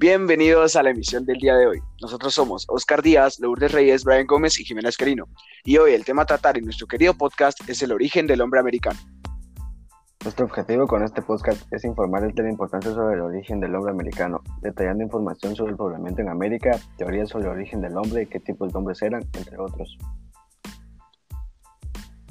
Bienvenidos a la emisión del día de hoy. Nosotros somos Oscar Díaz, Lourdes Reyes, Brian Gómez y Jimena Esquerino. Y hoy el tema a tratar en nuestro querido podcast es el origen del hombre americano. Nuestro objetivo con este podcast es informarles de la importancia sobre el origen del hombre americano, detallando información sobre el poblamiento en América, teorías sobre el origen del hombre, qué tipos de hombres eran, entre otros.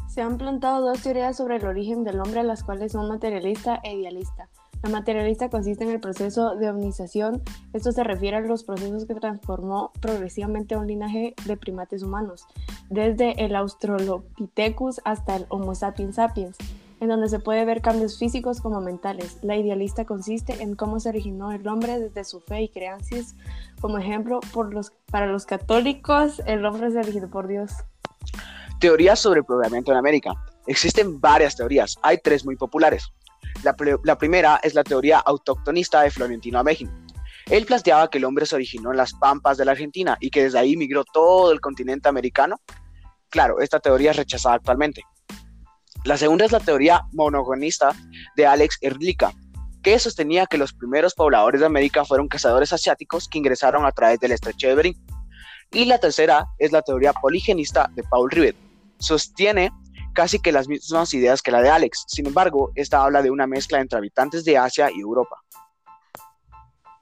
Se han plantado dos teorías sobre el origen del hombre, las cuales son materialista e idealista. La materialista consiste en el proceso de omnización. Esto se refiere a los procesos que transformó progresivamente un linaje de primates humanos, desde el Australopithecus hasta el Homo sapiens sapiens, en donde se puede ver cambios físicos como mentales. La idealista consiste en cómo se originó el hombre desde su fe y creencias. Como ejemplo, por los, para los católicos, el hombre se originó por Dios. Teorías sobre el poblamiento en América. Existen varias teorías, hay tres muy populares. La, primera es la teoría autóctonista de Florentino Amejin. Él planteaba que el hombre se originó en las pampas de la Argentina y que desde ahí migró todo el continente americano. Claro, esta teoría es rechazada actualmente. La segunda es la teoría monogonista de Alex Erlica, que sostenía que los primeros pobladores de América fueron cazadores asiáticos que ingresaron a través del estrecho de Bering. Y la tercera es la teoría poligenista de Paul Rivet. Sostiene casi que las mismas ideas que la de Alex. Sin embargo, esta habla de una mezcla entre habitantes de Asia y Europa.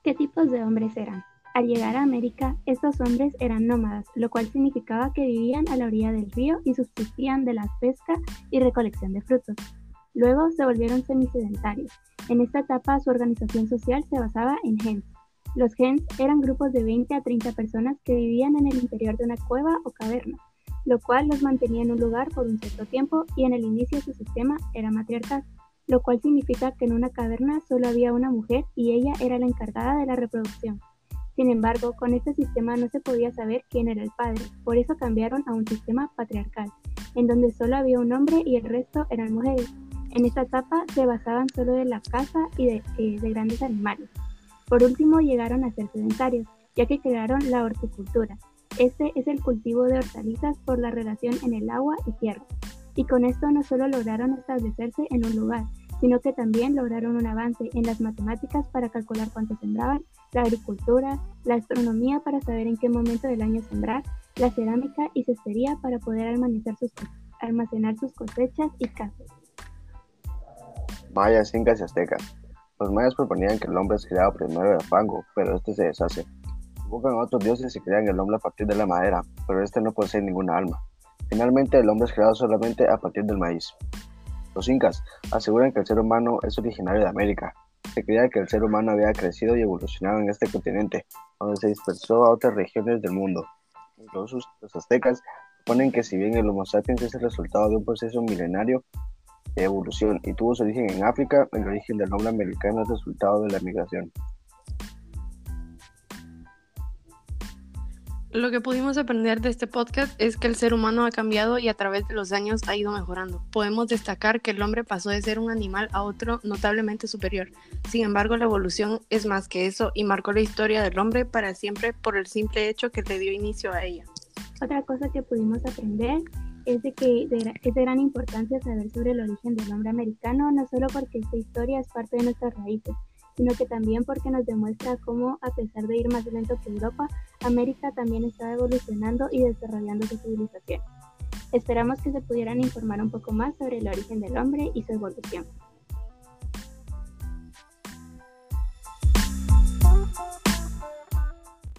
¿Qué tipos de hombres eran? Al llegar a América, estos hombres eran nómadas, lo cual significaba que vivían a la orilla del río y subsistían de la pesca y recolección de frutos. Luego se volvieron semisedentarios. En esta etapa su organización social se basaba en gens. Los gens eran grupos de 20 a 30 personas que vivían en el interior de una cueva o caverna lo cual los mantenía en un lugar por un cierto tiempo y en el inicio su sistema era matriarcal, lo cual significa que en una caverna solo había una mujer y ella era la encargada de la reproducción. Sin embargo, con este sistema no se podía saber quién era el padre, por eso cambiaron a un sistema patriarcal, en donde solo había un hombre y el resto eran mujeres. En esta etapa se basaban solo de la caza y eh, de grandes animales. Por último, llegaron a ser sedentarios, ya que crearon la horticultura, este es el cultivo de hortalizas por la relación en el agua y tierra. Y con esto no solo lograron establecerse en un lugar, sino que también lograron un avance en las matemáticas para calcular cuánto sembraban, la agricultura, la astronomía para saber en qué momento del año sembrar, la cerámica y cestería para poder almacenar sus, cosechas y casas. Mayas, incas y aztecas. Los mayas proponían que el hombre es creado primero del fango, pero este se deshace. Invocan a otros dioses y crean el hombre a partir de la madera, pero este no posee ninguna alma. Finalmente, el hombre es creado solamente a partir del maíz. Los incas aseguran que el ser humano es originario de América. Se creía que el ser humano había crecido y evolucionado en este continente, donde se dispersó a otras regiones del mundo. Incluso los aztecas ponen que si bien el Homo sapiens es el resultado de un proceso milenario de evolución y tuvo su origen en África, el origen del hombre americano es resultado de la migración. Lo que pudimos aprender de este podcast es que el ser humano ha cambiado y a través de los años ha ido mejorando. Podemos destacar que el hombre pasó de ser un animal a otro notablemente superior. Sin embargo, la evolución es más que eso y marcó la historia del hombre para siempre por el simple hecho que le dio inicio a ella. Otra cosa que pudimos aprender es de que es de gran importancia saber sobre el origen del hombre americano, no solo porque esta historia es parte de nuestras raíces, sino que también porque nos demuestra cómo, a pesar de ir más lento que Europa, América también está evolucionando y desarrollando su civilización. Esperamos que se pudieran informar un poco más sobre el origen del hombre y su evolución.